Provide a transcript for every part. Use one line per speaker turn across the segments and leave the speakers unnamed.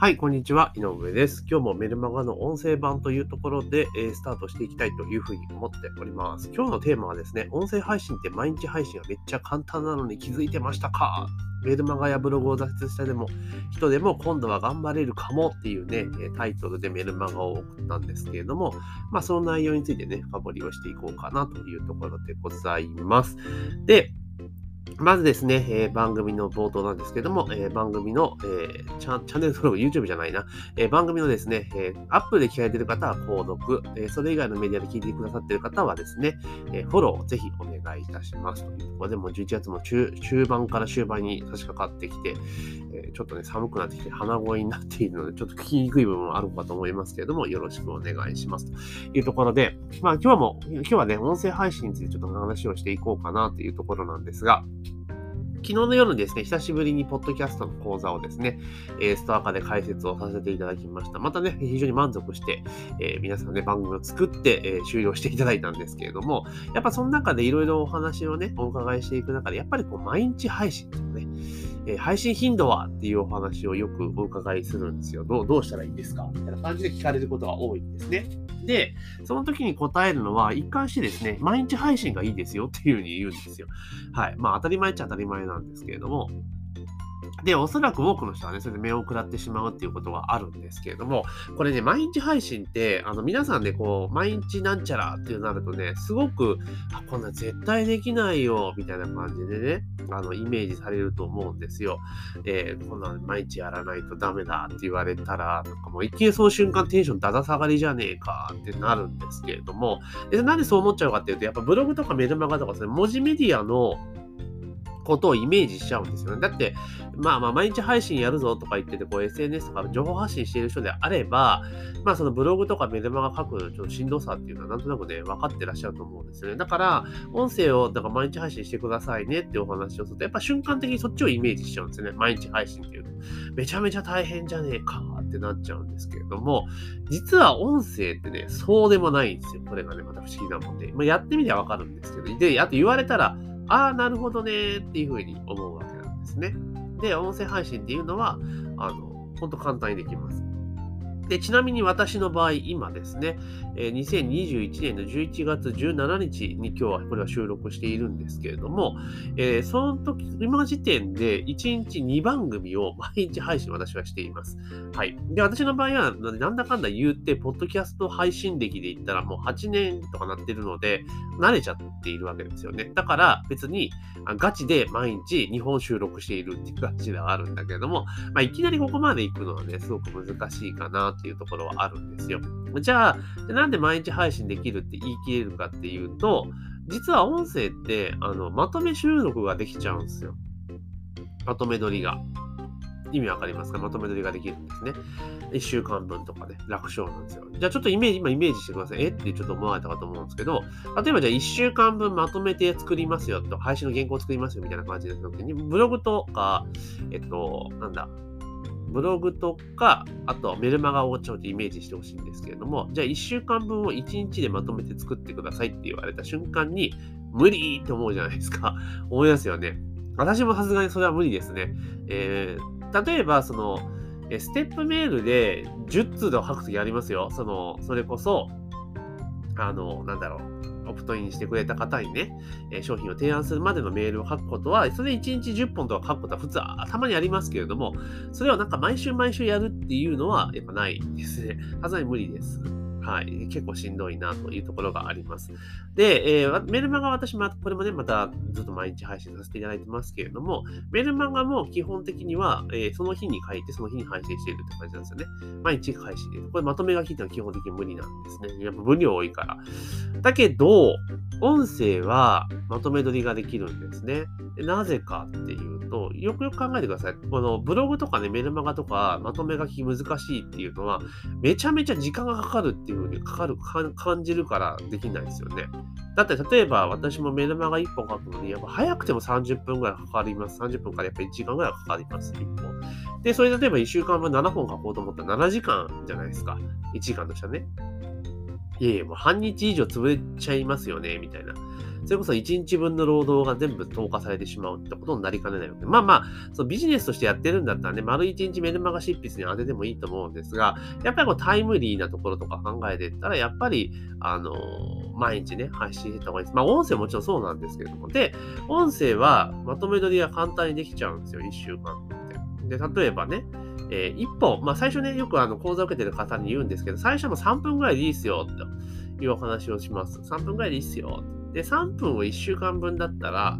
はい、こんにちは。井上です。今日もメルマガの音声版というところで、えー、スタートしていきたいというふうに思っております。今日のテーマはですね、音声配信って毎日配信がめっちゃ簡単なのに気づいてましたか？メルマガやブログを挫折したでも人でも今度は頑張れるかもっていうね、タイトルでメルマガを送ったんですけれども、まあその内容についてね、深掘りをしていこうかなというところでございます。で、まずですね、えー、番組の冒頭なんですけども、えー、番組の、えー、チャチャンネル登録、YouTube じゃないな、え番組のですね、えアップで聞かれている方は購読、えそれ以外のメディアで聞いてくださっている方はですね、えフォローをぜひお願いいたします。というところで、も11月も中中盤から終盤に差し掛かってきて、えちょっとね、寒くなってきて鼻声になっているので、ちょっと聞きにくい部分もあるかと思いますけれども、よろしくお願いします。というところで、まあ今日も、今日はね、音声配信についてちょっと話をしていこうかなというところなんですが、昨日の夜ですね、久しぶりにポッドキャストの講座をですね、えー、ストア化で解説をさせていただきました。またね、非常に満足して、えー、皆さんね、番組を作って、えー、終了していただいたんですけれども、やっぱその中でいろいろお話をね、お伺いしていく中で、やっぱりこう、毎日配信とかね、えー、配信頻度はっていうお話をよくお伺いするんですよ。どうどうしたらいいんですか？みたいな感じで聞かれることが多いんですね。で、その時に答えるのは、一貫してですね、毎日配信がいいですよっていうふうに言うんですよ。はい。まあ当たり前っちゃ当たり前なんですけれども、で、おそらく多くの人はね、それで目を食らってしまうっていうことがあるんですけれども、これね、毎日配信って、あの、皆さんね、こう、毎日なんちゃらってなるとね、すごく、あ、こんな絶対できないよ、みたいな感じでね、あの、イメージされると思うんですよ。えー、こんな毎日やらないとダメだって言われたら、なんかもう一見その瞬間テンションだだ下がりじゃねえかってなるんですけれども、でなんでそう思っちゃうかっていうと、やっぱブログとかメルマガとかですね、文字メディアのことをイメージしちゃうんですよね。だって、まあまあ、毎日配信やるぞとか言ってて、こう SNS とか情報発信している人であれば、まあそのブログとかメルマガ書くちょっとしんどさっていうのはなんとなくね、分かってらっしゃると思うんですよね。だから、音声をだか毎日配信してくださいねってお話をすると、やっぱ瞬間的にそっちをイメージしちゃうんですよね。毎日配信っていうと。めちゃめちゃ大変じゃねえかってなっちゃうんですけれども、実は音声ってね、そうでもないんですよ。これがね、また不思議なもんで。まあ、やってみてはわかるんですけど、で、あと言われたら、ああ、なるほどねっていうふうに思うわけなんですね。で、音声配信っていうのは、あの、ほんと簡単にできます。で、ちなみに私の場合、今ですね、えー、2021年の11月17日に今日はこれは収録しているんですけれども、えー、その時、今時点で1日2番組を毎日配信私はしています。はい。で、私の場合は、なんだかんだ言って、ポッドキャスト配信歴で言ったらもう8年とかなってるので、慣れちゃっているわけですよね。だから別にガチで毎日2本収録しているっていう感じではあるんだけれども、まあ、いきなりここまで行くのはね、すごく難しいかなっていうところはあるんですよ。じゃあ、なんで毎日配信できるって言い切れるかっていうと、実は音声ってあのまとめ収録ができちゃうんですよ。まとめ撮りが。意味わかりますか？まとめ撮りができるんですね。1週間分とかで、ね、楽勝なんですよ。じゃあちょっとイメージ、今イメージしてください。え？ってちょっと思われたかと思うんですけど、例えばじゃあ1週間分まとめて作りますよと、配信の原稿作りますよみたいな感じで時に、ブログとか、えっと、なんだ、ブログとか、あとメルマガをちょっとイメージしてほしいんですけれども、じゃあ1週間分を1日でまとめて作ってくださいって言われた瞬間に、無理って思うじゃないですか。思いますよね。私もさすがにそれは無理ですね。えー、例えば、その、ステップメールで10通で書くときありますよ。その、それこそ、あの、なんだろう。オプトインしてくれた方にね、え商品を提案するまでのメールを書くことは、それで1日10本とか書くことは普通たまにありますけれども、それをなんか毎週毎週やるっていうのはやっぱないですね。さすがに無理です。はい、結構しんどいなというところがあります。で、えー、メルマガは私も、これもね、またずっと毎日配信させていただいてますけれども、メルマガも基本的には、えー、その日に書いて、その日に配信しているって感じなんですよね。毎日配信で。これまとめ書きってのは基本的に無理なんですね。やっぱ分量多いから。だけど、音声はまとめ撮りができるんですね。でなぜかっていうと、よくよく考えてください。このブログとかね、メルマガとかまとめ書き難しいっていうのは、めちゃめちゃ時間がかかるってていう風にかかる感じるからできないですよね。だって例えば私も目玉が1本書くのに、やっぱ早くても30分ぐらいかかります。30分からやっぱ1時間ぐらいかかります、1本。で、それ例えば1週間分7本書こうと思ったら7時間じゃないですか。1時間としてはね。いやいや、もう半日以上潰れちゃいますよね、みたいな。それこそ1日分の労働が全部投下されてしまうってことになりかねないわけで、まあまあ、そのビジネスとしてやってるんだったらね、丸1日メルマガ執筆に当ててもいいと思うんですが、やっぱりこうタイムリーなところとか考えていったら、やっぱり、あの毎日ね、配信してた方がいいです。まあ、音声もちろんそうなんですけれども。で、音声はまとめ撮りが簡単にできちゃうんですよ、1週間って。で、例えばね、えー、1本、まあ最初ね、よくあの講座を受けてる方に言うんですけど、最初も3分ぐらいでいいっすよ、というお話をします。3分ぐらいでいいっすよ。で、3分を1週間分だったら、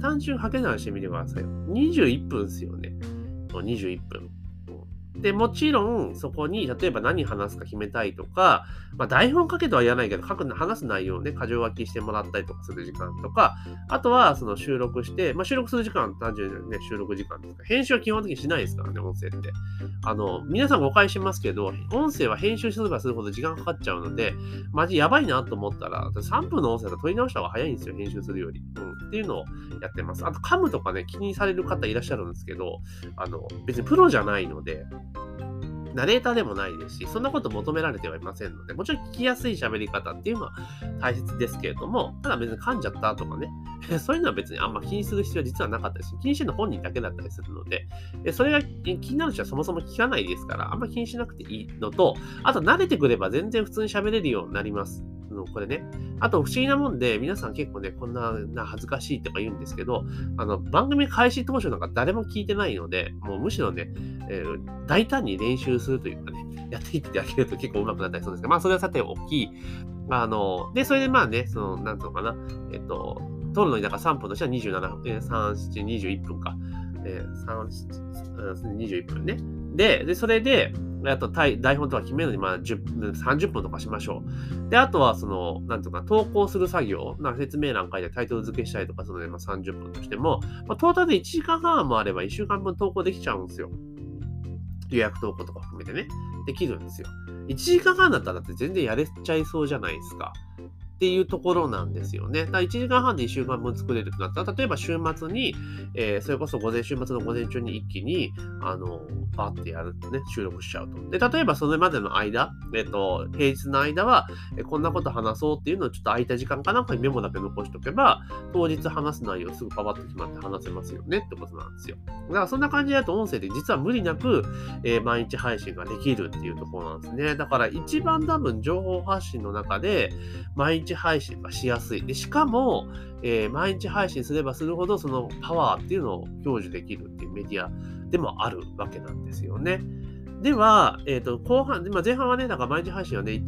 単純掛け算してみてくださいよ。21分ですよね。21分。で、もちろん、そこに、例えば何話すか決めたいとか、まあ、台本かけとは言わないけど、書く、話す内容をね、箇条書きしてもらったりとかする時間とか、あとは、その収録して、まあ、収録する時間、単純にね、収録時間ですか。編集は基本的にしないですからね、音声って。あの、皆さん誤解しますけど、音声は編集すればするほど時間かかっちゃうので、マジやばいなと思ったら、3分の音声が取り直した方が早いんですよ、編集するより。うん。っていうのをやってます。あと、噛むとかね、気にされる方いらっしゃるんですけど、あの、別にプロじゃないので、ナレーターでもないですし、そんなこと求められてはいませんので、もちろん聞きやすい喋り方っていうのは大切ですけれども、ただ別に噛んじゃったとかね、そういうのは別にあんま気にする必要は実はなかったですし、気にしてるの本人だけだったりするので、それが気になる人はそもそも聞かないですから、あんま気にしなくていいのと、あと慣れてくれば全然普通に喋れるようになります。これね。あと不思議なもんで、皆さん結構ね、こんなな恥ずかしいとか言うんですけど、あの、番組開始当初なんか誰も聞いてないので、もうむしろね、えー、大胆に練習するというかね、やっていってあげると結構上手くなったりするんですけど、まあそれはさておき、あの、で、それでまあね、その、なんつうのかな、えっと、撮るのにだから3分としては27、えー、3、7、21分か。えー、3、21分ね。で、で、それで、あと台本とか決めるのに、まあ、10、30分とかしましょう。で、あとは、その、なんとか、投稿する作業、なんか説明欄書いてタイトル付けしたりとかするので、まあ、30分としても、まあ、トータルで1時間半もあれば1週間分投稿できちゃうんですよ。予約投稿とか含めてね、できるんですよ。1時間半だったらだって全然やれちゃいそうじゃないですか。っていうところなんですよね。だ1時間半で1週間分作れるとなったら、例えば週末に、えー、それこそ午前、週末の午前中に一気に、あの、バッてやるとね、収録しちゃうと。で、例えばそれまでの間、えっ、ー、と、平日の間は、えこんなこと話そうっていうのをちょっと空いた時間かなんかにメモだけ残しておけば、当日話す内容すぐパパッと決まって話せますよねってことなんですよ。だからそんな感じだと音声で実は無理なく、えー、毎日配信ができるっていうところなんですね。だから一番多分情報発信の中で、毎日配信がしやすい。で、しかも、えー、毎日配信すればするほど、そのパワーっていうのを享受できるっていうメディアでもあるわけなんですよね。では、えっ、ー、と、後半、まあ、前半はね、なんか毎日配信はね、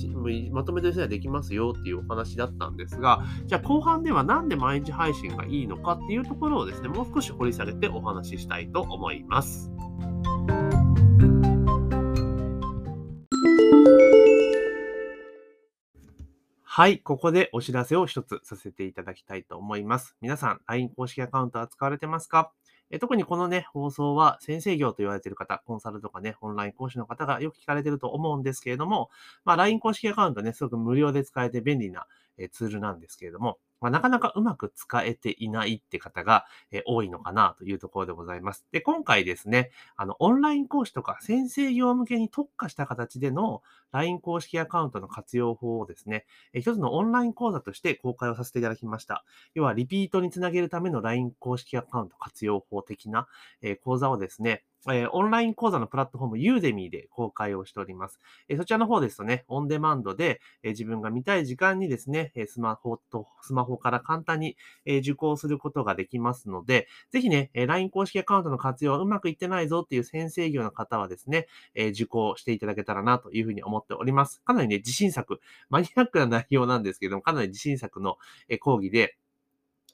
まとめてすればできますよっていうお話だったんですが、じゃあ後半ではなんで毎日配信がいいのかっていうところをですね、もう少し掘り下げてお話ししたいと思います。はい、ここでお知らせを一つさせていただきたいと思います。皆さん、LINE 公式アカウントは使われてますか？え特にこのね、放送は先生業と言われている方、コンサルとかね、オンライン講師の方がよく聞かれてると思うんですけれども、まあ、LINE 公式アカウントね、すごく無料で使えて便利なツールなんですけれども、まあ、なかなかうまく使えていないって方が、え多いのかなというところでございます。で、今回ですね、あの、オンライン講師とか先生業向けに特化した形での LINE 公式アカウントの活用法をですね、え一つのオンライン講座として公開をさせていただきました。要は、リピートにつなげるための LINE 公式アカウント活用法的な、え講座をですね、えー、オンライン講座のプラットフォームユーデミーで公開をしております。えー、そちらの方ですとね、オンデマンドで、えー、自分が見たい時間にですね、えスマホと、スマホから簡単に、え受講することができますので、ぜひね、え LINE 公式アカウントの活用はうまくいってないぞっていう先生業の方はですね、え受講していただけたらなというふうに思っております。かなりね、自信作、マニアックな内容なんですけども、かなり自信作のえ講義で、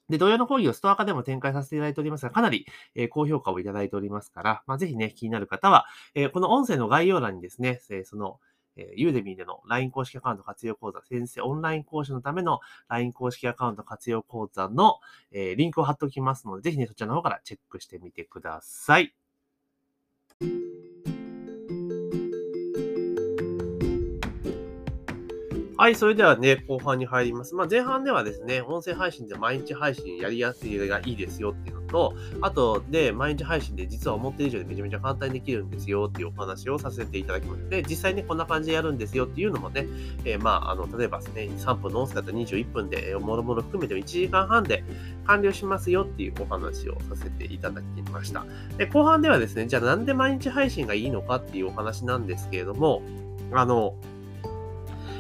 で、同様の講義をストア化でも展開させていただいておりますが、かなり、え、高評価をいただいておりますから、まあ、ぜひね、気になる方は、え、この音声の概要欄にですね、え、その、えー、ユーデミーでの LINE 公式アカウント活用講座、先生オンライン講師のための LINE 公式アカウント活用講座の、え、リンクを貼っておきますので、ぜひね、そちらの方からチェックしてみてください。はい、それではね、後半に入ります。まあ、前半ではですね、音声配信で毎日配信やりやすいがいいですよっていうのと、あとで、毎日配信で実は思ってる以上でめちゃめちゃ簡単にできるんですよっていうお話をさせていただきます。で、実際にこんな感じでやるんですよっていうのもね、えー、まあ、あの、例えばですね、3分の音声だったら21分で、えー、もろもろ含めて1時間半で完了しますよっていうお話をさせていただきました。で、後半ではですね、じゃあなんで毎日配信がいいのかっていうお話なんですけれども、あの、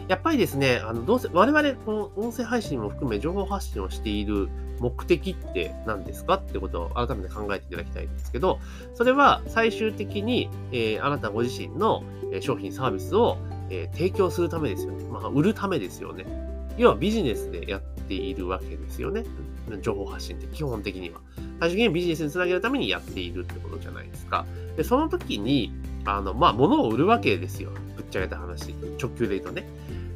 やっぱりですね、あのどうせ我々、この音声配信も含め情報発信をしている目的って何ですか？ってことを改めて考えていただきたいんですけど、それは最終的に、えー、あなたご自身の商品サービスを、えー、提供するためですよね。まあ、売るためですよね。要はビジネスでやっているわけですよね。情報発信って基本的には。最終的にビジネスにつなげるためにやっているってことじゃないですか。で、その時に、あの、まあ、物を売るわけですよ。ぶっちゃけた話。直球で言うとね。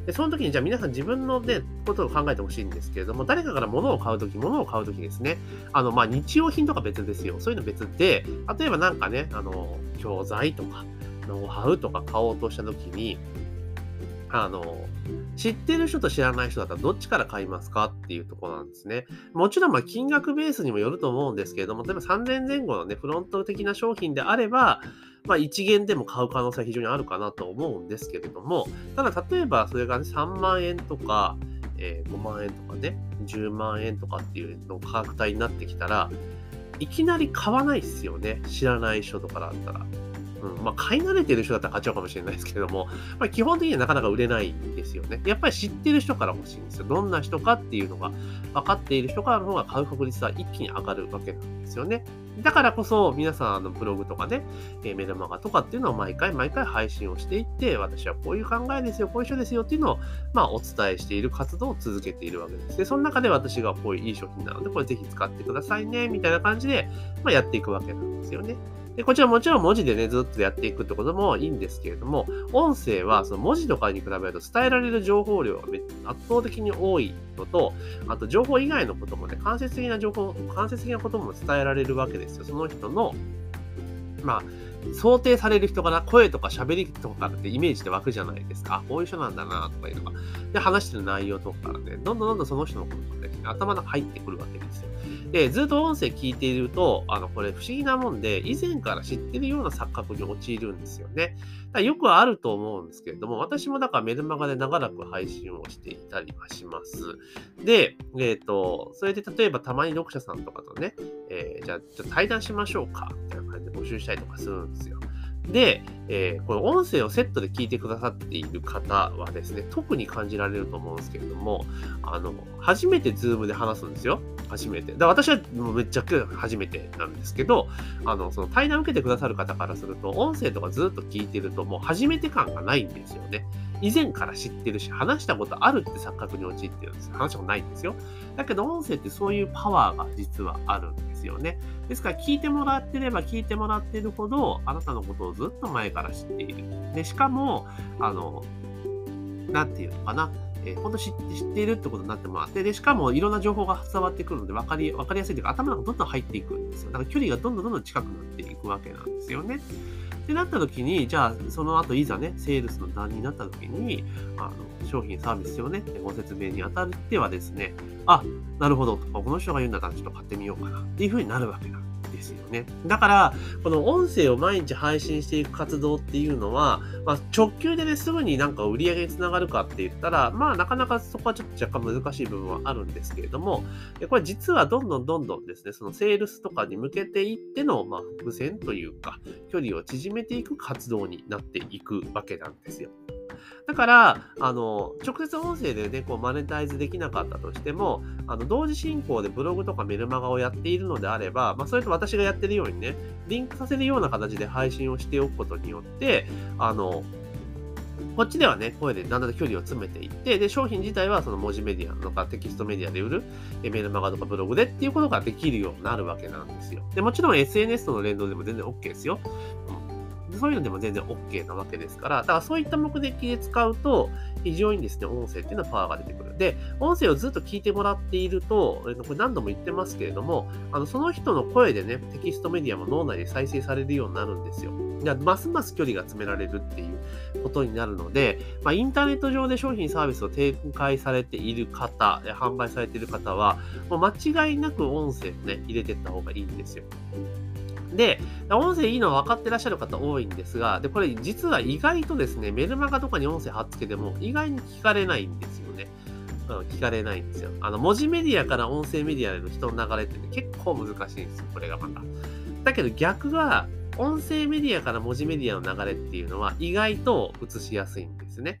で、その時にじゃあ皆さん自分のね、ことを考えてほしいんですけれども、誰かから物を買うとき、物を買うときですね、あの、まあ、日用品とか別ですよ。そういうの別で、例えばなんかね、あの、教材とか、ノウハウとか買おうとしたときに、あの、知ってる人と知らない人だったらどっちから買いますかっていうところなんですね。もちろん、ま金額ベースにもよると思うんですけれども、例えば3000前後のね、フロント的な商品であれば、まあ、1元でも買う可能性は非常にあるかなと思うんですけれども、ただ例えばそれが、ね、3万円とか、えー、5万円とかね、10万円とかっていうの価格帯になってきたら、いきなり買わないっすよね。知らない人とかだったら。うん、まあ、買い慣れてる人だったら買っちゃうかもしれないですけども、まあ、基本的にはなかなか売れないんですよね。やっぱり知ってる人から欲しいんですよ。どんな人かっていうのが分かっている人からの方が買う確率は一気に上がるわけなんですよね。だからこそ、皆さん、あの、ブログとかね、え、メルマガとかっていうのを毎回毎回配信をしていって、私はこういう考えですよ、こういう人ですよっていうのを、まあ、お伝えしている活動を続けているわけです。で、その中で私がこういういい商品なので、これぜひ使ってくださいね、みたいな感じで、まあ、やっていくわけなんですよね。で、こちらもちろん文字でね、ずっとやっていくってこともいいんですけれども、音声はその文字とかに比べると伝えられる情報量が圧倒的に多いのと、あと情報以外のこともね、間接的な情報、間接的なことも伝えられるわけですよ。その人の、まあ、想定される人から声とか喋りとかってイメージで湧くじゃないですか。あこういう人なんだなとかいうのが。で、話してる内容とかからね、どんどんどんどんその人のことがね、頭の中入ってくるわけですよ。で、ずっと音声聞いていると、あの、これ不思議なもんで、以前から知ってるような錯覚に陥るんですよね。だよくあると思うんですけれども、私もだからメルマガで長らく配信をしていたりはします。で、えっ、ー、と、それで例えばたまに読者さんとかとね、えー、じゃあ、ちょっと対談しましょうか、みたいな感じで募集したりとかするんですよ。で、えー、この音声をセットで聞いてくださっている方はですね、特に感じられると思うんですけれども、あの、初めてズームで話すんですよ。初めて。だ私はもうめっちゃ初めてなんですけど、あの、その対談受けてくださる方からすると、音声とかずっと聞いてると、もう初めて感がないんですよね。以前から知ってるし、話したことあるって錯覚に陥ってるんですよ。話したことないんですよ。だけど音声ってそういうパワーが実はあるんですよね。ですから聞いてもらってれば聞いてもらってるほど、あなたのことをずっと前から知っている。で、しかも、あの、なんていうのかな。えー、本当知っているってことになってもらって、で、しかもいろんな情報が伝わってくるので分かり、分かりやすいというか、頭の中どんどん入っていくんですよ。だから距離がどんどんどんどん近くなっていくわけなんですよね。ってなった時に、じゃあ、その後いざね、セールスの段になった時に、あの、商品サービスをね、ご説明にあたってはですね、あ、なるほど、この人が言うんだったらちょっと買ってみようかなっていう風になるわけなんですですよね。だから、この音声を毎日配信していく活動っていうのは、まあ、直球でね、すぐになんか売り上げにつながるかって言ったら、まあ、なかなかそこはちょっと若干難しい部分はあるんですけれども、これ実はどんどんどんどんですね、そのセールスとかに向けていっての、まあ、伏線というか、距離を縮めていく活動になっていくわけなんですよ。だから、あの、直接音声でね、こうマネタイズできなかったとしても、あの、同時進行でブログとかメルマガをやっているのであれば、まあ、それと私がやってるようにね、リンクさせるような形で配信をしておくことによって、あの、こっちではね、声でだんだん距離を詰めていって、で、商品自体はその文字メディアとかテキストメディアで売る、メールマガとかブログでっていうことができるようになるわけなんですよ。で、もちろん SNS との連動でも全然 OK ですよ。そういうのでも全然 OK なわけですから、だからそういった目的で使うと、非常にですね、音声っていうのはパワーが出てくる。で、音声をずっと聞いてもらっていると、これ何度も言ってますけれども、あのその人の声でね、テキストメディアも脳内で再生されるようになるんですよ。ますます距離が詰められるっていうことになるので、まあ、インターネット上で商品サービスを展開されている方、販売されている方は、もう間違いなく音声をね、入れていった方がいいんですよ。で、音声いいのは分かってらっしゃる方多いんですが、で、これ実は意外とですね、メルマガとかに音声貼っつけても意外に聞かれないんですよね。うん、聞かれないんですよ。あの、文字メディアから音声メディアへの人の流れって、ね、結構難しいんですよ、これがまた。だけど逆は、音声メディアから文字メディアの流れっていうのは意外と映しやすいんですね。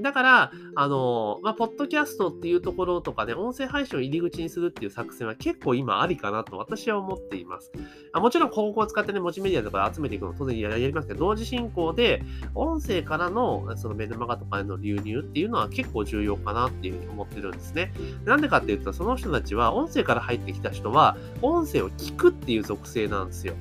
だから、あのまあ、ポッドキャストっていうところとかね、音声配信を入り口にするっていう作戦は結構今ありかなと私は思っています。あもちろん広告を使ってね、文字メディアとか集めていくの当然やりますけど、同時進行で、音声からのそのメルマガとかへの流入っていうのは結構重要かなっていうふうに思ってるんですね。なんでかっていうと、その人たちは音声から入ってきた人は、音声を聞くっていう属性なんですよ。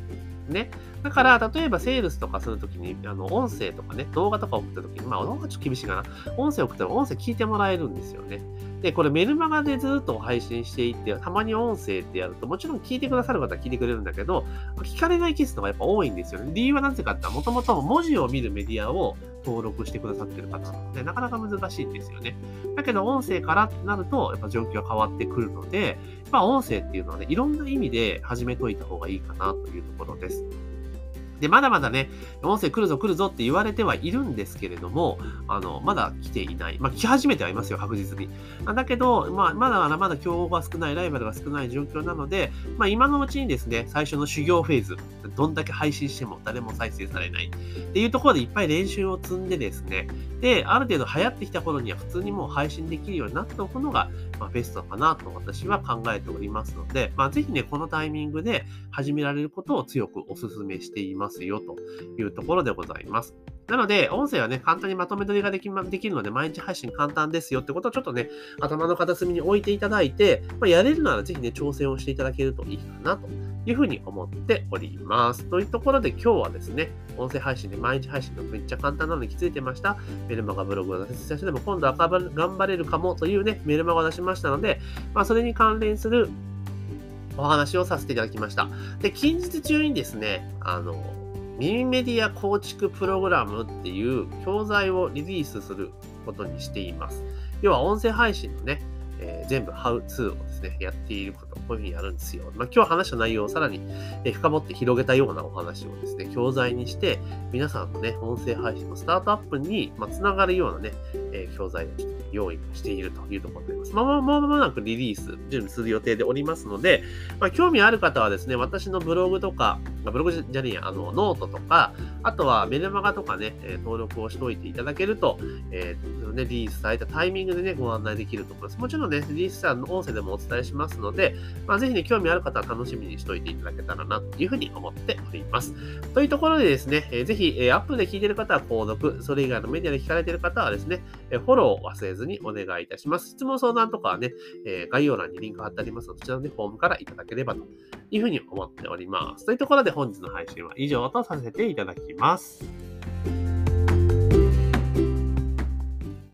ね。だから、例えばセールスとかするときに、あの、音声とかね、動画とか送ったときに、まあ、動画ちょっと厳しいかな。音声送ったら音声聞いてもらえるんですよね。で、これメルマガでずっと配信していって、たまに音声ってやると、もちろん聞いてくださる方は聞いてくれるんだけど、聞かれないケースのがやっぱ多いんですよね。理由はなぜかってもともと文字を見るメディアを登録してくださってる方なので、なかなか難しいんですよね。だけど、音声からってなると、やっぱ状況が変わってくるので、まあ、音声っていうのはね、いろんな意味で始めといた方がいいかなというところです。で、まだまだね、音声来るぞ来るぞって言われてはいるんですけれども、あの、まだ来ていない。まあ、来始めてはいますよ、確実に。だけど、まあ、まだまだまだ競合が少ない、ライバルが少ない状況なので、まあ、今のうちにですね、最初の修行フェーズ、どんだけ配信しても誰も再生されないっていうところでいっぱい練習を積んでですね、で、ある程度流行ってきた頃には普通にもう配信できるようになっておくのが、まあ、ベストかなと私は考えておりますので、まあ、ぜひね、このタイミングで始められることを強くお勧めしていますよというところでございます。なので、音声はね、簡単にまとめ取りができ,、ま、できるので、毎日配信簡単ですよってことをちょっとね、頭の片隅に置いていただいて、まあ、やれるならぜひね、挑戦をしていただけるといいかなというふうに思っております。というところで今日はですね、音声配信で毎日配信がめっちゃ簡単なのに気づいてました。メルマガブログを出せしてでも今度は頑張れるかもというね、メルマガを出しましたので、まあ、それに関連するお話をさせていただきました。で、近日中にですね、あの、耳メディア構築プログラムっていう教材をリリースすることにしています。要は音声配信のね、えー、全部ハウツーをですね、やっていること、こういうふうにやるんですよ。まあ、今日話した内容をさらに、え深掘って広げたようなお話をですね、教材にして、皆さんのね、音声配信のスタートアップに、まあ、つながるようなね、え、教材を用意しているというところでございます。まあ、まもなくリリース、準備する予定でおりますので、まあ、興味ある方はですね、私のブログとか、ブログじゃねえや、あの、ノートとか、あとはメルマガとかね、登録をしておいていただけると、えー、ね、リリースされたタイミングでね、ご案内できると思います。もちろんね、リリースしたの音声でもお伝えしますので、まあ、ぜひね、興味ある方は楽しみにしておいていただけたらな、というふうに思っております。というところでですね、えー、ぜひ、えー、アップで聞いている方は購読、それ以外のメディアで聞かれている方はですね、えフォローを忘れずにお願いいたします。質問相談とかはね、え概要欄にリンク貼ってありますので、そちらの、ね、フォームからいただければというふうに思っております。というところで本日の配信は以上とさせていただきます。